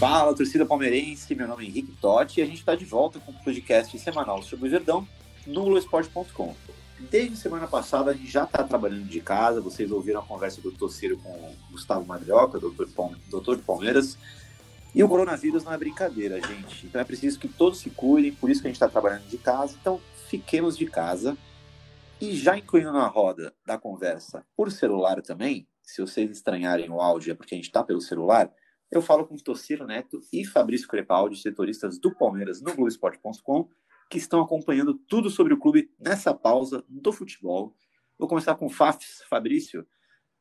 Fala, torcida palmeirense, meu nome é Henrique Totti e a gente está de volta com o podcast semanal sobre o Verdão no Globoesporte.com. Desde semana passada a gente já está trabalhando de casa, vocês ouviram a conversa do Torceiro com o Gustavo Madrioca, doutor, doutor de Palmeiras, e o coronavírus não é brincadeira, gente. Então é preciso que todos se cuidem, por isso que a gente está trabalhando de casa. Então fiquemos de casa. E já incluindo na roda da conversa por celular também, se vocês estranharem o áudio é porque a gente está pelo celular, eu falo com Tociro Neto e Fabrício Crepaldi, setoristas do Palmeiras no Globoesporte.com, que estão acompanhando tudo sobre o clube nessa pausa do futebol. Vou começar com o Fafs. Fabrício,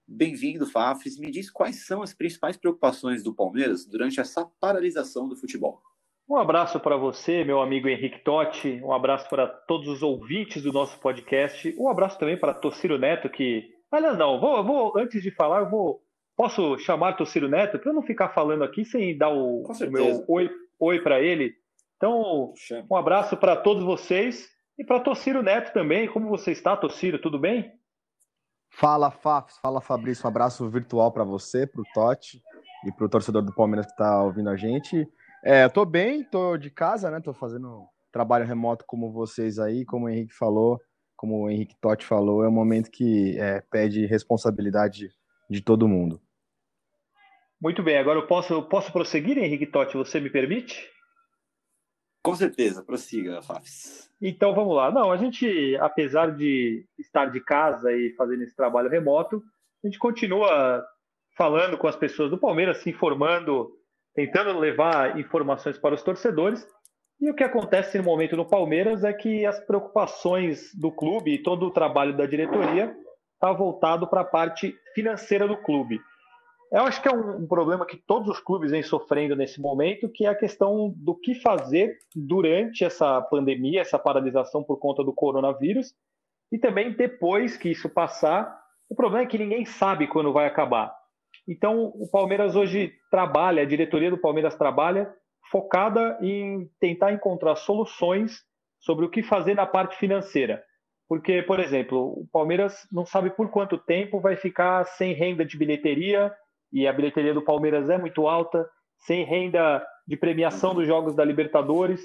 bem-vindo, Fafs. Me diz quais são as principais preocupações do Palmeiras durante essa paralisação do futebol. Um abraço para você, meu amigo Henrique Totti. Um abraço para todos os ouvintes do nosso podcast. Um abraço também para Tociro Neto, que. Aliás, não, vou, vou, antes de falar, eu vou. Posso chamar Tociro Neto para eu não ficar falando aqui sem dar o, o meu oi, oi para ele. Então, um abraço para todos vocês e para Tociro Neto também. Como você está, Tociro? Tudo bem? Fala, Fafs, fala, Fabrício. Um abraço virtual para você, para o Totti e para o torcedor do Palmeiras que está ouvindo a gente. É, eu tô bem, tô de casa, né? Tô fazendo trabalho remoto como vocês aí, como o Henrique falou, como o Henrique Totti falou, é um momento que é, pede responsabilidade de todo mundo. Muito bem, agora eu posso, eu posso prosseguir, Henrique Totti? Você me permite? Com certeza, prossiga, Fafs. Então vamos lá. Não, a gente, apesar de estar de casa e fazendo esse trabalho remoto, a gente continua falando com as pessoas do Palmeiras, se informando, tentando levar informações para os torcedores. E o que acontece no momento no Palmeiras é que as preocupações do clube e todo o trabalho da diretoria está voltado para a parte financeira do clube. Eu acho que é um, um problema que todos os clubes vêm sofrendo nesse momento, que é a questão do que fazer durante essa pandemia, essa paralisação por conta do coronavírus, e também depois que isso passar. O problema é que ninguém sabe quando vai acabar. Então, o Palmeiras hoje trabalha, a diretoria do Palmeiras trabalha focada em tentar encontrar soluções sobre o que fazer na parte financeira. Porque, por exemplo, o Palmeiras não sabe por quanto tempo vai ficar sem renda de bilheteria, e a bilheteria do Palmeiras é muito alta, sem renda de premiação dos jogos da Libertadores,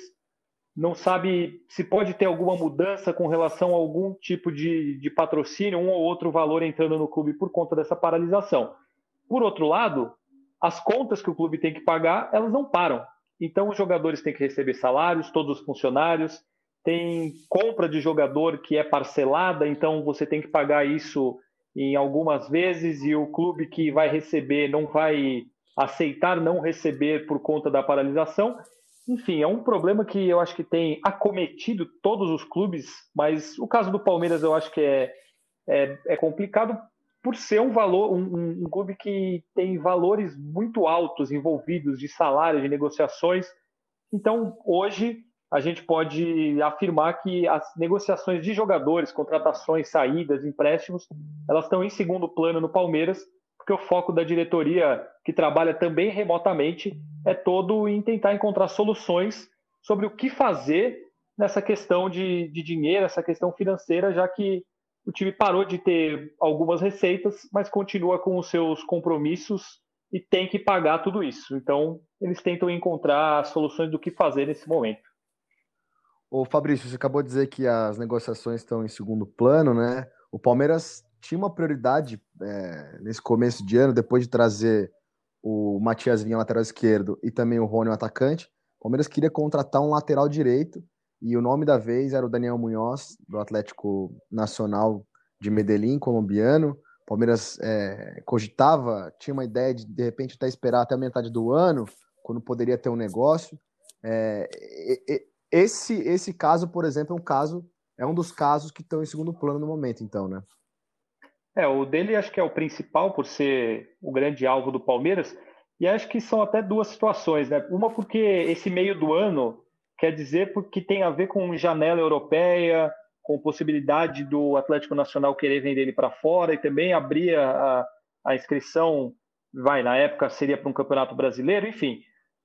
não sabe se pode ter alguma mudança com relação a algum tipo de, de patrocínio, um ou outro valor entrando no clube por conta dessa paralisação. Por outro lado, as contas que o clube tem que pagar, elas não param. Então, os jogadores têm que receber salários, todos os funcionários, tem compra de jogador que é parcelada, então você tem que pagar isso em algumas vezes e o clube que vai receber não vai aceitar não receber por conta da paralisação. Enfim, é um problema que eu acho que tem acometido todos os clubes, mas o caso do Palmeiras eu acho que é, é, é complicado por ser um valor, um, um, um clube que tem valores muito altos envolvidos de salário, de negociações. Então, hoje a gente pode afirmar que as negociações de jogadores, contratações, saídas, empréstimos, elas estão em segundo plano no Palmeiras, porque o foco da diretoria, que trabalha também remotamente, é todo em tentar encontrar soluções sobre o que fazer nessa questão de, de dinheiro, essa questão financeira, já que o time parou de ter algumas receitas, mas continua com os seus compromissos e tem que pagar tudo isso. Então, eles tentam encontrar soluções do que fazer nesse momento. Ô Fabrício, você acabou de dizer que as negociações estão em segundo plano, né? O Palmeiras tinha uma prioridade é, nesse começo de ano, depois de trazer o Matias Vinha, lateral esquerdo, e também o Rony, o atacante. O Palmeiras queria contratar um lateral direito, e o nome da vez era o Daniel Munhoz, do Atlético Nacional de Medellín, colombiano. O Palmeiras é, cogitava, tinha uma ideia de, de repente, até esperar até a metade do ano, quando poderia ter um negócio. É, esse, esse caso, por exemplo, é um caso, é um dos casos que estão em segundo plano no momento, então, né? É, o dele acho que é o principal por ser o grande alvo do Palmeiras. E acho que são até duas situações, né? Uma porque esse meio do ano quer dizer porque tem a ver com janela europeia, com possibilidade do Atlético Nacional querer vender ele para fora e também abrir a, a inscrição, vai, na época seria para um campeonato brasileiro, enfim.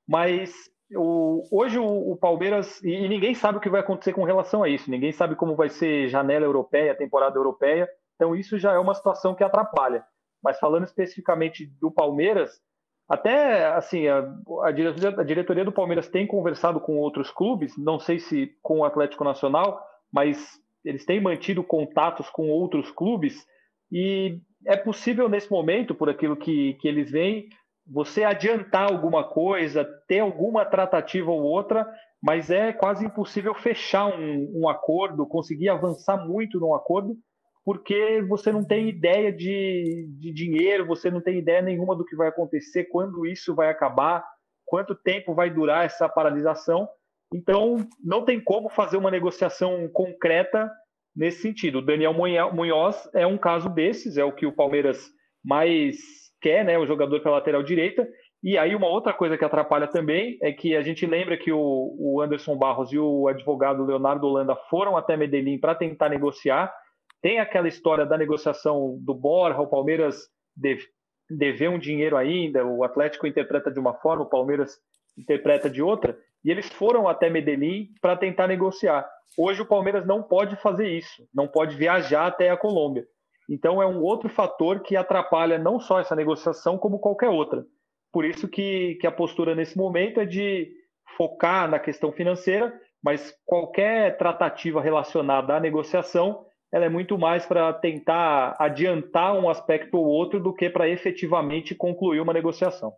Mas o, hoje o, o, Palmeiras, e, e, ninguém sabe o que vai acontecer com relação a isso, ninguém sabe como vai ser janela europeia, temporada europeia, então isso já é uma situação que atrapalha. Mas falando especificamente do Palmeiras, até assim, a, a, diretoria, a, diretoria, do Palmeiras tem conversado com outros clubes, não sei se com o Atlético Nacional, mas eles têm mantido contatos com outros clubes. E é possível nesse momento, por aquilo que, que eles veem, você adiantar alguma coisa, ter alguma tratativa ou outra, mas é quase impossível fechar um, um acordo, conseguir avançar muito num acordo, porque você não tem ideia de, de dinheiro, você não tem ideia nenhuma do que vai acontecer, quando isso vai acabar, quanto tempo vai durar essa paralisação. Então, não tem como fazer uma negociação concreta nesse sentido. O Daniel Munhoz é um caso desses, é o que o Palmeiras mais quer, né, o jogador pela lateral direita. E aí uma outra coisa que atrapalha também é que a gente lembra que o, o Anderson Barros e o advogado Leonardo Holanda foram até Medellín para tentar negociar, tem aquela história da negociação do Borja, o Palmeiras deve, dever um dinheiro ainda, o Atlético interpreta de uma forma, o Palmeiras interpreta de outra, e eles foram até Medellín para tentar negociar. Hoje o Palmeiras não pode fazer isso, não pode viajar até a Colômbia. Então é um outro fator que atrapalha não só essa negociação, como qualquer outra. Por isso que, que a postura nesse momento é de focar na questão financeira, mas qualquer tratativa relacionada à negociação ela é muito mais para tentar adiantar um aspecto ou outro do que para efetivamente concluir uma negociação.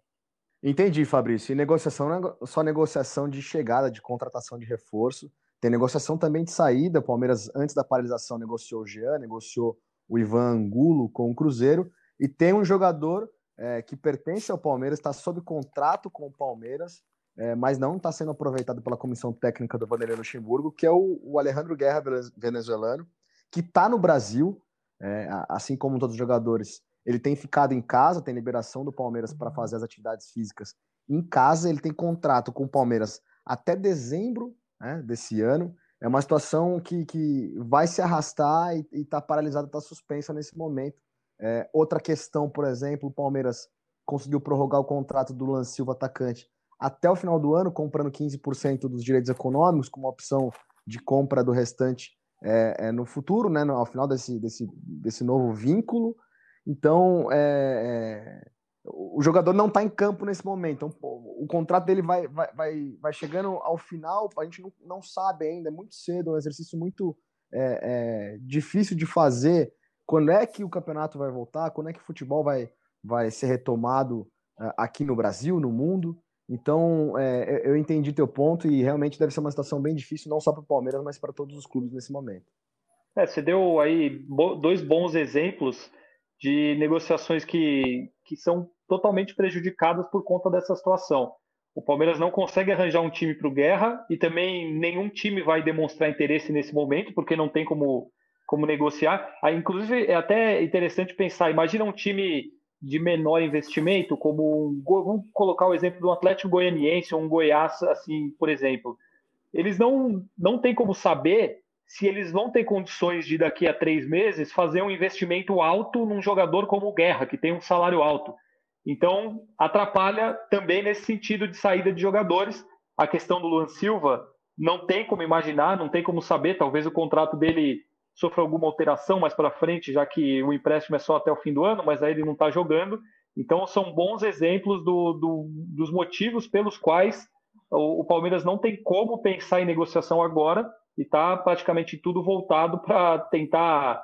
Entendi, Fabrício. E negociação não é só negociação de chegada, de contratação de reforço. Tem negociação também de saída. O Palmeiras, antes da paralisação, negociou o Jean, negociou o Ivan Angulo com o Cruzeiro. E tem um jogador é, que pertence ao Palmeiras, está sob contrato com o Palmeiras, é, mas não está sendo aproveitado pela comissão técnica do Vanderlei Luxemburgo, que é o, o Alejandro Guerra, venezuelano que está no Brasil, é, assim como todos os jogadores, ele tem ficado em casa, tem liberação do Palmeiras para fazer as atividades físicas em casa, ele tem contrato com o Palmeiras até dezembro né, desse ano. É uma situação que, que vai se arrastar e está paralisada, está suspensa nesse momento. É, outra questão, por exemplo, o Palmeiras conseguiu prorrogar o contrato do Lan Silva atacante até o final do ano, comprando 15% dos direitos econômicos, com uma opção de compra do restante é, é, no futuro, né, no, ao final desse, desse, desse novo vínculo. Então, é, é o jogador não está em campo nesse momento. Então, pô, o contrato dele vai, vai, vai, vai chegando ao final, a gente não, não sabe ainda, é muito cedo, é um exercício muito é, é, difícil de fazer. Quando é que o campeonato vai voltar? Quando é que o futebol vai, vai ser retomado aqui no Brasil, no mundo? Então, é, eu entendi teu ponto e realmente deve ser uma situação bem difícil, não só para o Palmeiras, mas para todos os clubes nesse momento. É, você deu aí dois bons exemplos de negociações que, que são totalmente prejudicadas por conta dessa situação. O Palmeiras não consegue arranjar um time para o Guerra e também nenhum time vai demonstrar interesse nesse momento, porque não tem como, como negociar. Aí, inclusive, é até interessante pensar: imagina um time de menor investimento, como um, vamos colocar o exemplo do Atlético Goianiense ou um Goiás, assim, por exemplo. Eles não, não têm como saber se eles vão ter condições de daqui a três meses fazer um investimento alto num jogador como o Guerra, que tem um salário alto. Então, atrapalha também nesse sentido de saída de jogadores. A questão do Luan Silva não tem como imaginar, não tem como saber. Talvez o contrato dele sofra alguma alteração mais para frente, já que o empréstimo é só até o fim do ano, mas aí ele não está jogando. Então, são bons exemplos do, do, dos motivos pelos quais o, o, Palmeiras não tem como pensar em negociação agora e está praticamente tudo voltado para tentar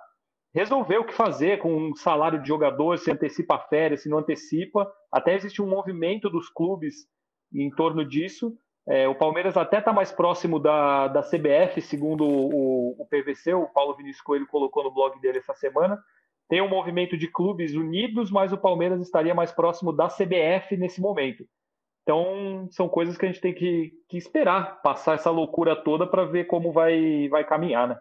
resolver o que fazer com um salário de jogador, se antecipa a férias, se não antecipa. Até existe um movimento dos clubes em torno disso, é, o Palmeiras até está mais próximo da, da CBF, segundo o, o, PVC, o Paulo Vinícius Coelho colocou no blog dele essa semana. Tem um movimento de clubes unidos, mas o Palmeiras estaria mais próximo da CBF nesse momento. Então, são coisas que a gente tem que, que esperar passar essa loucura toda para ver como vai, vai caminhar, né?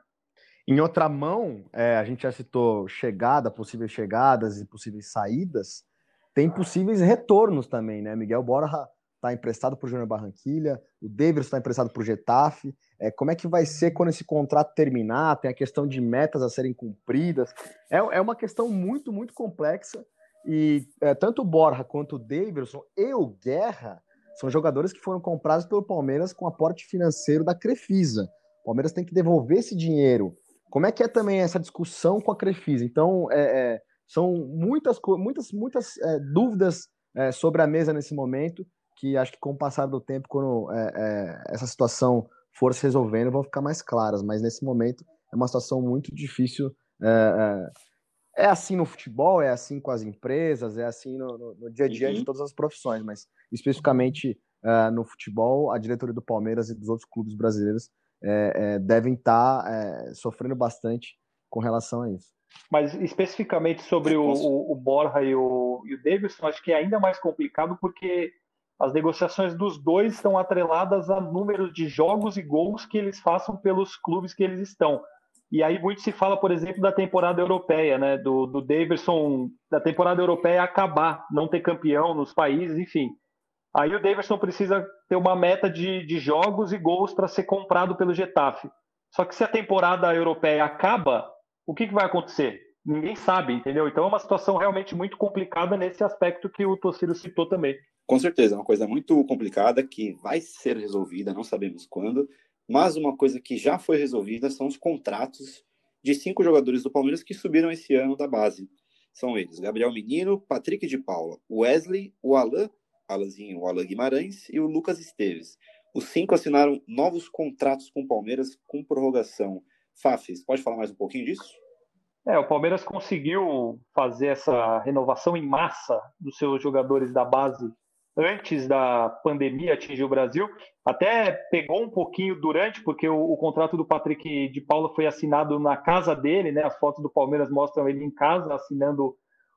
Em outra mão, é, a gente já citou chegada, possíveis chegadas e possíveis saídas. tem possíveis retornos também, né? Miguel Borja está emprestado para o Júnior Barranquilha, o Davis está emprestado para o Getafe. É, como é que vai ser quando esse contrato terminar? Tem a questão de metas a serem cumpridas. É, é uma questão muito, muito complexa. E é, tanto o Borja quanto o Davidson e o Guerra são jogadores que foram comprados pelo Palmeiras com aporte financeiro da Crefisa. O Palmeiras tem que devolver esse dinheiro. Como é que é também essa discussão com a Crefisa? Então, é, é, são muitas, muitas, muitas é, dúvidas é, sobre a mesa nesse momento que acho que com o passar do tempo, quando é, essa situação for se resolvendo, vão ficar mais claras. Mas nesse momento é uma situação muito difícil. É, é, é assim no futebol, é assim com as empresas, é assim no, no, no dia a dia uhum. de todas as profissões, mas especificamente é, no futebol, a diretoria do Palmeiras e dos outros clubes brasileiros é, devem estar tá, sofrendo bastante com relação a isso. Mas especificamente sobre o, o, o Borja e o, e o Davidson, acho que é ainda mais complicado porque as negociações dos dois estão atreladas a números de jogos e gols que eles façam pelos clubes que eles estão. E aí muito se fala, por exemplo, da temporada europeia, né? Do, do Davidson, da temporada europeia acabar, não ter campeão nos países, enfim. Aí o Davidson precisa ter uma meta de, de jogos e gols para ser comprado pelo Getafe. Só que se a temporada europeia acaba, o que, que vai acontecer? Ninguém sabe, entendeu? Então é uma situação realmente muito complicada nesse aspecto que o Tociro citou também. Com certeza, é uma coisa muito complicada que vai ser resolvida, não sabemos quando, mas uma coisa que já foi resolvida são os contratos de cinco jogadores do Palmeiras que subiram esse ano da base. São eles: Gabriel Menino, Patrick de Paula, Wesley, o Alain, Alanzinho, o Alain Guimarães e o Lucas Esteves. Os cinco assinaram novos contratos com o Palmeiras com prorrogação. Fafis, pode falar mais um pouquinho disso? É, o Palmeiras conseguiu fazer essa renovação em massa dos seus jogadores da base antes da pandemia atingir o Brasil. Até pegou um pouquinho durante, porque o, o, contrato do Patrick de Paula foi assinado na casa dele, né? As fotos do Palmeiras mostram ele em casa assinando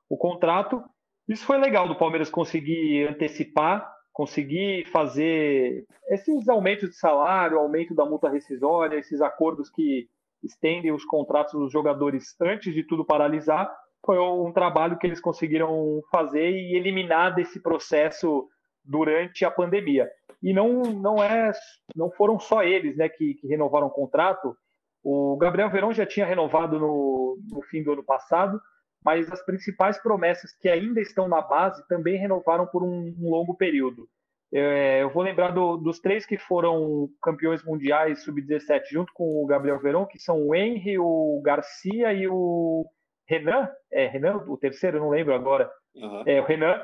o contrato. Isso foi legal do Palmeiras conseguir antecipar, conseguir fazer esses aumentos de salário, aumento da multa rescisória, esses acordos que estendem os contratos dos jogadores antes de tudo paralisar foi um trabalho que eles conseguiram fazer e eliminar desse processo durante a pandemia. E não, não, é, não foram só eles né, que, que renovaram o contrato. O Gabriel Verão já tinha renovado no, no fim do ano passado, mas as principais promessas que ainda estão na base também renovaram por um, um longo período. É, eu vou lembrar do, dos três que foram campeões mundiais sub-17 junto com o Gabriel Verão, que são o Henry, o Garcia e o Renan, é Renan, o terceiro, não lembro agora, uhum. é o Renan.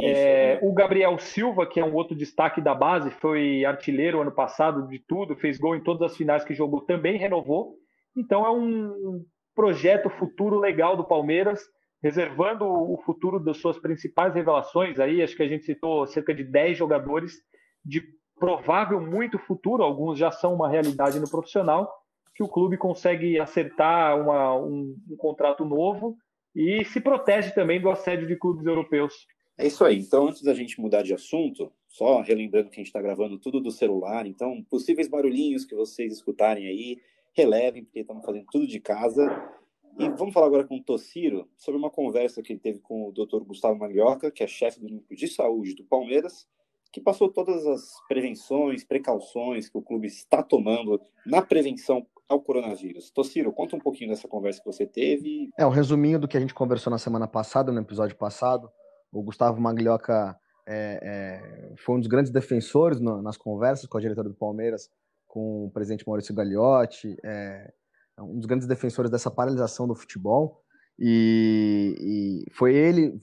É, o Gabriel Silva, que é um outro destaque da base, foi artilheiro ano passado de tudo, fez gol em todas as finais que jogou, também renovou. Então é um projeto futuro legal do Palmeiras, reservando o futuro das suas principais revelações. Aí acho que a gente citou cerca de 10 jogadores de provável muito futuro, alguns já são uma realidade no profissional, que o clube consegue acertar uma, um, um contrato novo e se protege também do assédio de clubes europeus. É isso aí. Então, antes da gente mudar de assunto, só relembrando que a gente está gravando tudo do celular, então, possíveis barulhinhos que vocês escutarem aí, relevem, porque estamos fazendo tudo de casa. E vamos falar agora com o Tociro sobre uma conversa que ele teve com o Dr. Gustavo Maglioca, que é chefe do núcleo de saúde do Palmeiras, que passou todas as prevenções, precauções que o clube está tomando na prevenção ao coronavírus. Tociro, conta um pouquinho dessa conversa que você teve. É, um resuminho do que a gente conversou na semana passada, no episódio passado. O Gustavo Maglioca é, é, foi um dos grandes defensores no, nas conversas com a diretora do Palmeiras, com o presidente Maurício Gagliotti, é um dos grandes defensores dessa paralisação do futebol. E, e, foi ele,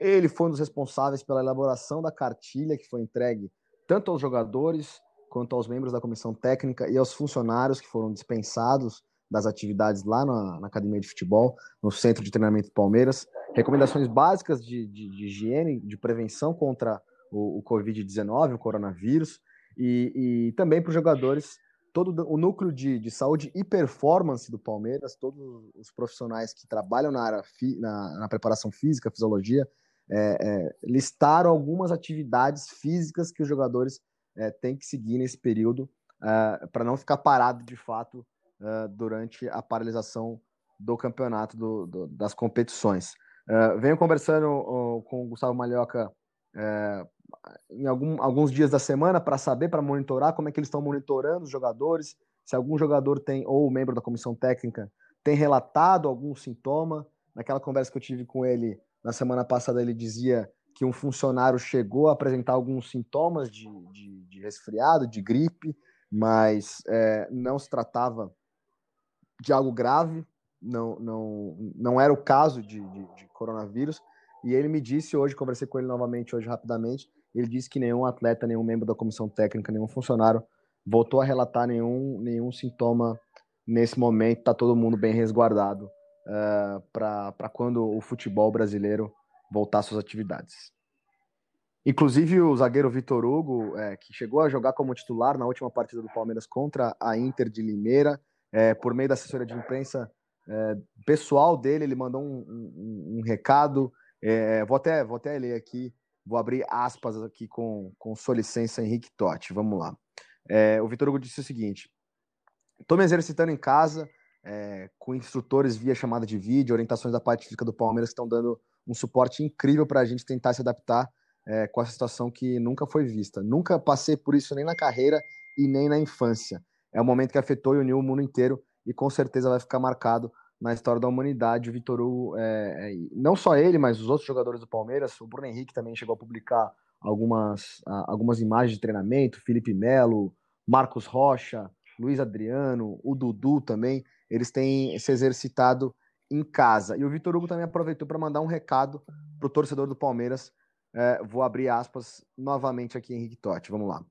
ele foi um dos responsáveis pela elaboração da cartilha que foi entregue tanto aos jogadores quanto aos membros da comissão técnica e aos funcionários que foram dispensados das atividades lá na, na academia de futebol, no centro de treinamento do Palmeiras. Recomendações básicas de, de, de higiene, de prevenção contra o, o Covid-19, o coronavírus, e, e também para os jogadores, todo o núcleo de, de saúde e performance do Palmeiras, todos os profissionais que trabalham na área fi, na, na preparação física, fisiologia, é, é, listaram algumas atividades físicas que os jogadores é, tem que seguir nesse período uh, para não ficar parado de fato uh, durante a paralisação do campeonato, do, do, das competições. Uh, venho conversando com o Gustavo Malhoca em algum, alguns dias da semana para saber, para monitorar como é que eles estão monitorando os jogadores, se algum jogador tem, ou membro da comissão técnica, tem relatado algum sintoma. Naquela conversa que eu tive com ele na semana passada, ele dizia que um funcionário chegou a apresentar alguns sintomas de, de resfriado, de gripe, mas é, não se tratava de algo grave, não, não, não era o caso de, de, de, coronavírus. E ele me disse hoje, conversei com ele novamente hoje rapidamente, ele disse que nenhum atleta, nenhum membro da comissão técnica, nenhum funcionário voltou a relatar nenhum, nenhum sintoma nesse momento. Está todo mundo bem resguardado uh, é, para quando o futebol brasileiro voltar às suas atividades. Inclusive o zagueiro Vitor Hugo, é, que chegou a jogar como titular na última partida do Palmeiras contra a Inter de Limeira, é, por meio da assessoria de imprensa é, pessoal dele, ele mandou um, um, um recado. É, vou, até, vou até ler aqui, vou abrir aspas aqui com, com sua licença, Henrique Totti. Vamos lá. É, o Vitor Hugo disse o seguinte: estou me exercitando em casa, é, com instrutores via chamada de vídeo, orientações da parte física do Palmeiras que estão dando um suporte incrível para a gente tentar se adaptar é, com essa situação que nunca foi vista. Nunca passei por isso nem na carreira e nem na infância. É um momento que afetou e uniu o mundo inteiro e com certeza vai ficar marcado na história da humanidade. O Vitor Hugo, é, é, não só ele, mas os outros jogadores do Palmeiras, o Bruno Henrique também chegou a publicar algumas, algumas imagens de treinamento, Felipe Melo, Marcos Rocha, Luiz Adriano, o Dudu também, eles têm se exercitado em casa. E o Vitor Hugo também aproveitou para mandar um recado para o torcedor do Palmeiras. É, vou abrir aspas novamente aqui, Henrique Totti. Vamos lá.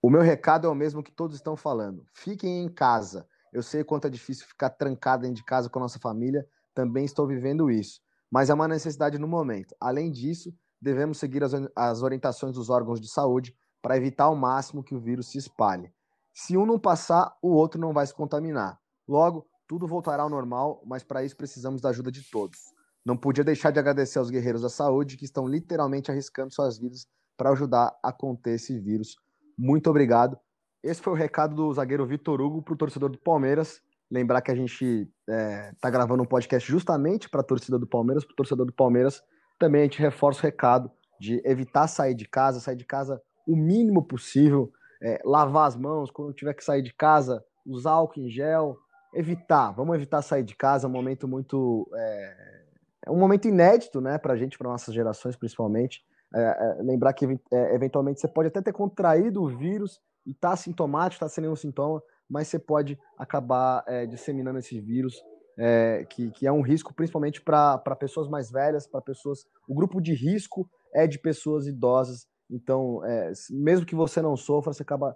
O meu recado é o mesmo que todos estão falando. Fiquem em casa. Eu sei quanto é difícil ficar trancado dentro de casa com a nossa família. Também estou vivendo isso. Mas é uma necessidade no momento. Além disso, devemos seguir as, as orientações dos órgãos de saúde para evitar ao máximo que o vírus se espalhe. Se um não passar, o outro não vai se contaminar. Logo, tudo voltará ao normal, mas para isso precisamos da ajuda de todos. Não podia deixar de agradecer aos guerreiros da saúde que estão literalmente arriscando suas vidas para ajudar a conter esse vírus. Muito obrigado. Esse foi o recado do zagueiro Vitor Hugo para o torcedor do Palmeiras. Lembrar que a gente está é, tá gravando um podcast justamente para a torcida do Palmeiras, para o torcedor do Palmeiras. Também a gente reforça o recado de evitar sair de casa, sair de casa o mínimo possível, é, lavar as mãos quando tiver que sair de casa, usar álcool em gel, evitar, vamos evitar sair de casa, é um momento muito. É, é um momento inédito, né, para a gente, para nossas gerações principalmente. É, é, lembrar que é, eventualmente você pode até ter contraído o vírus e tá sintomático, tá sem nenhum sintoma, mas você pode acabar é, disseminando esse vírus, é, que, que é um risco principalmente para pessoas mais velhas, para pessoas. O grupo de risco é de pessoas idosas. Então, mesmo que você não sofra, você acaba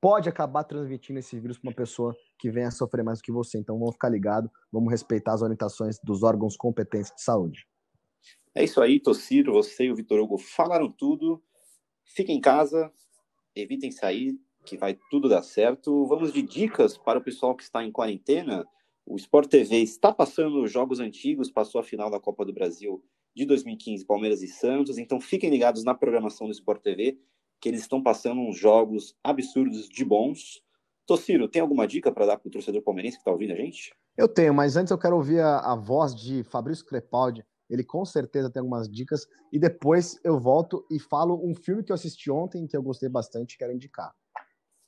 pode acabar transmitindo esse vírus para uma pessoa que venha a sofrer mais do que você. Então vamos ficar ligado, vamos respeitar as orientações dos órgãos competentes de saúde. É isso aí, Tociro, você e o Vitor Hugo falaram tudo. Fiquem em casa, evitem sair, que vai tudo dar certo. Vamos de dicas para o pessoal que está em quarentena. O Sport TV está passando jogos antigos, passou a final da Copa do Brasil de 2015, Palmeiras e Santos. Então fiquem ligados na programação do Sport TV que eles estão passando uns jogos absurdos de bons. Tociro, tem alguma dica para dar para o torcedor palmeirense que está ouvindo a gente? Eu tenho, mas antes eu quero ouvir a, a voz de Fabrício Crepaldi. Ele com certeza tem algumas dicas. E depois eu volto e falo um filme que eu assisti ontem que eu gostei bastante e quero indicar.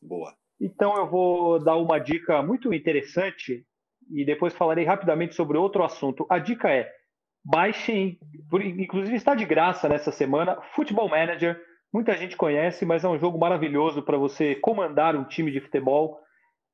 Boa. Então eu vou dar uma dica muito interessante e depois falarei rapidamente sobre outro assunto. A dica é: baixem, inclusive está de graça nessa semana, Futebol Manager Muita gente conhece, mas é um jogo maravilhoso para você comandar um time de futebol.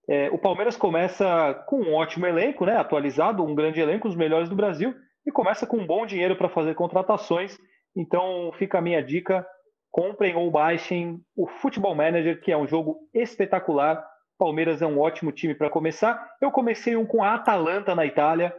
É, o Palmeiras começa com um ótimo elenco, né, atualizado, um grande elenco, os melhores do Brasil, e começa com um bom dinheiro para fazer contratações. Então fica a minha dica: comprem ou baixem o Futebol Manager, que é um jogo espetacular. Palmeiras é um ótimo time para começar. Eu comecei um com a Atalanta na Itália.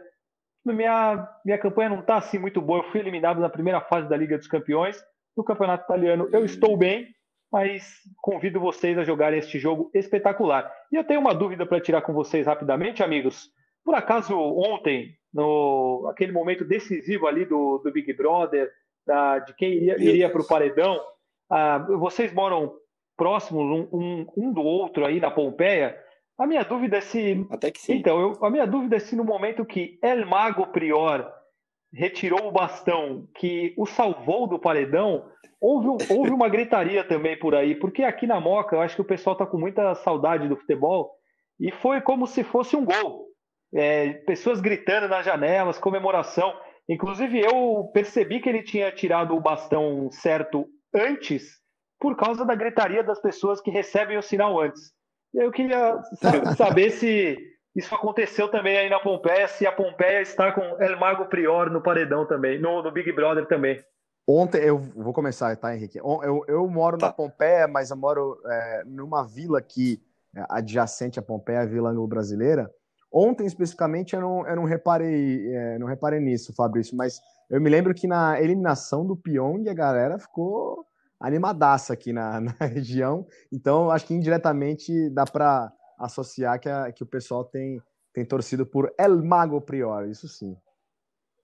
Minha, minha campanha não está assim muito boa. Eu fui eliminado na primeira fase da Liga dos Campeões no Campeonato Italiano eu estou bem, mas convido vocês a jogarem este jogo espetacular. E eu tenho uma dúvida para tirar com vocês rapidamente, amigos. Por acaso ontem, no aquele momento decisivo ali do, do Big Brother, da, de quem iria, iria para o paredão, ah, vocês moram próximos um, um, um, do outro aí na Pompeia? A minha dúvida é se. Até que sim. Então, eu, a minha dúvida é se no momento que El Mago Prior retirou o bastão que o salvou do paredão, houve, houve uma gritaria também por aí, porque aqui na Moca eu acho que o pessoal tá com muita saudade do futebol e foi como se fosse um gol. É, pessoas gritando nas janelas, comemoração. Inclusive, eu percebi que ele tinha tirado o bastão certo antes, por causa da gritaria das pessoas que recebem o sinal antes. Eu queria saber se isso aconteceu também aí na Pompeia, se a Pompeia está com El Mago Prior no paredão também, no, no Big Brother também. Ontem, eu vou começar, tá, Henrique? Eu, eu moro tá. na Pompeia, mas eu moro é, numa vila aqui, é, adjacente à Pompeia, a Vila Anglo-Brasileira. Ontem, especificamente, eu não, eu não reparei, é, não reparei nisso, Fabrício, mas eu me lembro que na eliminação do Pyong a galera ficou animadaça aqui na, na região. Então, acho que indiretamente dá para associar que, a, que o pessoal tem, tem torcido por El Mago Prior, isso sim.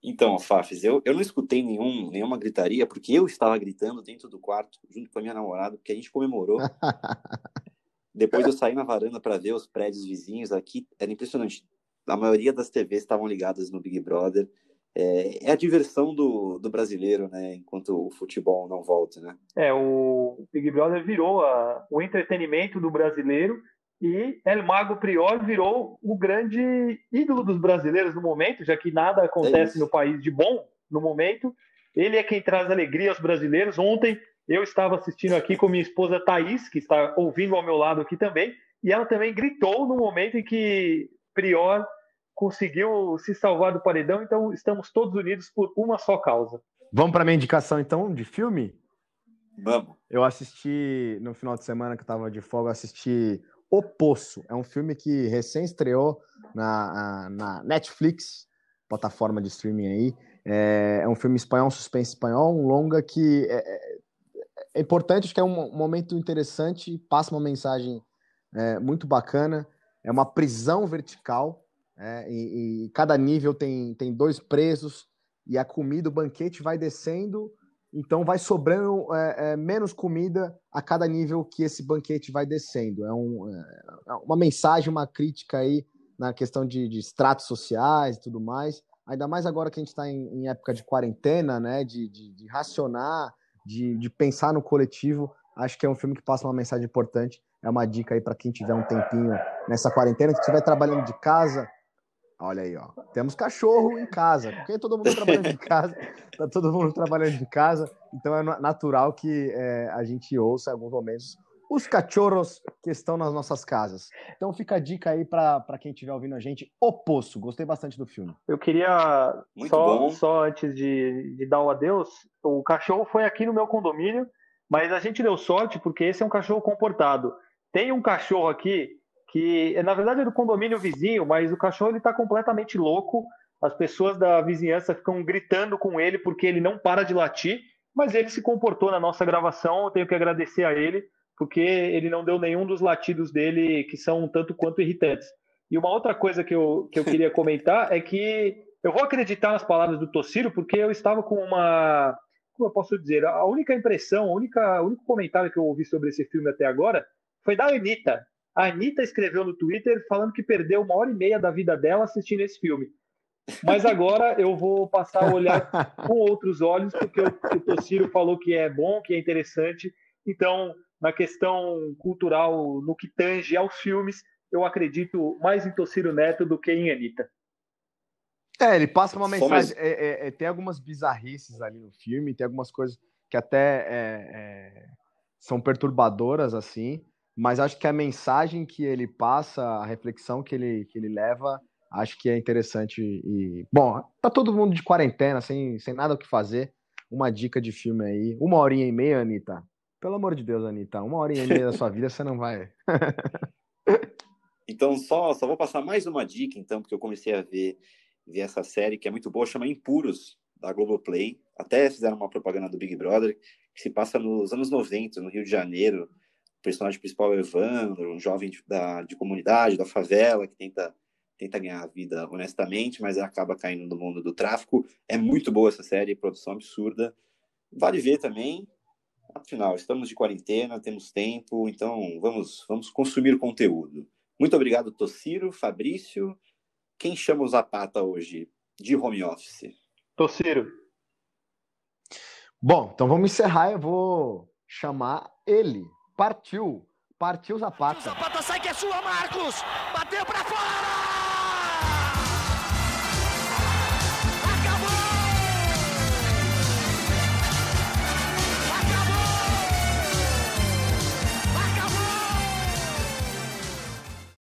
Então, Fafis, eu, eu não escutei nenhum, nenhuma gritaria, porque eu estava gritando dentro do quarto, junto com a minha namorada, porque a gente comemorou. Depois eu saí na varanda para ver os prédios vizinhos aqui, era impressionante. A maioria das TVs estavam ligadas no Big Brother. É, é, a diversão do, do brasileiro, né? Enquanto o futebol não volta, né? É, o Big Brother virou a, o entretenimento do brasileiro e El Mago Prior virou o grande ídolo dos brasileiros no momento, já que nada acontece é no país de bom no momento. Ele é quem traz alegria aos brasileiros. Ontem eu estava assistindo aqui com minha esposa Thaís, que está ouvindo ao meu lado aqui também, e ela também gritou no momento em que Prior conseguiu se salvar do paredão. Então estamos todos unidos por uma só causa. Vamos para minha indicação então de filme? Vamos. Eu assisti no final de semana que eu estava de folga, assisti o Poço. É um filme que recém estreou na, na Netflix, plataforma de streaming aí. É, é, um filme espanhol, um suspense espanhol, um longa que é, é, é importante, acho que é um, momento interessante, passa uma mensagem é, muito bacana. É uma prisão vertical, é, e, e, cada nível tem, tem dois presos, e a comida, o banquete vai descendo então vai sobrando é, é, menos comida a cada nível que esse banquete vai descendo. É, um, é, uma mensagem, uma crítica aí na questão de, de estratos sociais e tudo mais. Ainda mais agora que a gente está em, em, época de quarentena, né? De, de, de racionar, de, de pensar no coletivo. Acho que é um filme que passa uma mensagem importante. É uma dica aí para quem tiver um tempinho nessa quarentena, que estiver trabalhando de casa, Olha aí, ó. Temos cachorro em casa. Porque todo mundo trabalhando em casa, tá todo mundo trabalhando em casa, então é natural que é, a gente ouça em alguns momentos os cachorros que estão nas nossas casas. Então fica a dica aí para quem estiver ouvindo a gente, O Poço. Gostei bastante do filme. Eu queria, só, só antes de, de dar o adeus, o cachorro foi aqui no meu condomínio, mas a gente deu sorte porque esse é um cachorro comportado. Tem um cachorro aqui que na verdade é do condomínio vizinho, mas o cachorro ele está completamente louco. As pessoas da vizinhança ficam gritando com ele porque ele não para de latir, mas ele se comportou na nossa gravação. Eu tenho que agradecer a ele porque ele não deu nenhum dos latidos dele que são um tanto quanto irritantes. E uma outra coisa que eu, que eu queria comentar é que eu vou acreditar nas palavras do Tociro porque eu estava com uma. Como eu posso dizer? A única impressão, a única, o único comentário que eu ouvi sobre esse filme até agora foi da Anitta. A Anitta escreveu no Twitter falando que perdeu uma hora e meia da vida dela assistindo esse filme. Mas agora eu vou passar a olhar com outros olhos, porque o, o Tociro falou que é bom, que é interessante. Então, na questão cultural, no que tange aos filmes, eu acredito mais em Tociro Neto do que em Anitta. É, ele passa uma mensagem. É, é, é, tem algumas bizarrices ali no filme, tem algumas coisas que até é, é, são perturbadoras, assim mas acho que a mensagem que ele passa, a reflexão que ele, que ele leva, acho que é interessante. E, bom, tá todo mundo de quarentena, sem, sem nada o que fazer. Uma dica de filme aí. Uma horinha e meia, Anitta. Pelo amor de Deus, Anitta, uma horinha e meia da sua vida você não vai. então, só, só vou passar mais uma dica, então, porque eu comecei a ver, ver essa série que é muito boa, chama Impuros, da Globoplay. Até fizeram uma propaganda do Big Brother, que se passa nos anos 90, no Rio de Janeiro o personagem principal é o Evandro, um jovem de, da, de comunidade, da favela, que tenta, tenta ganhar a vida honestamente, mas acaba caindo no mundo do tráfico. É muito boa essa série, produção absurda. Vale ver também. Afinal, estamos de quarentena, temos tempo, então vamos, vamos consumir conteúdo. Muito obrigado, Tociro, Fabrício. Quem chama o Zapata hoje de home office? Tociro. Bom, então vamos encerrar. Eu vou chamar ele. Partiu. Partiu Zapata. Zapata sai que é sua, Marcos! Bateu pra fora!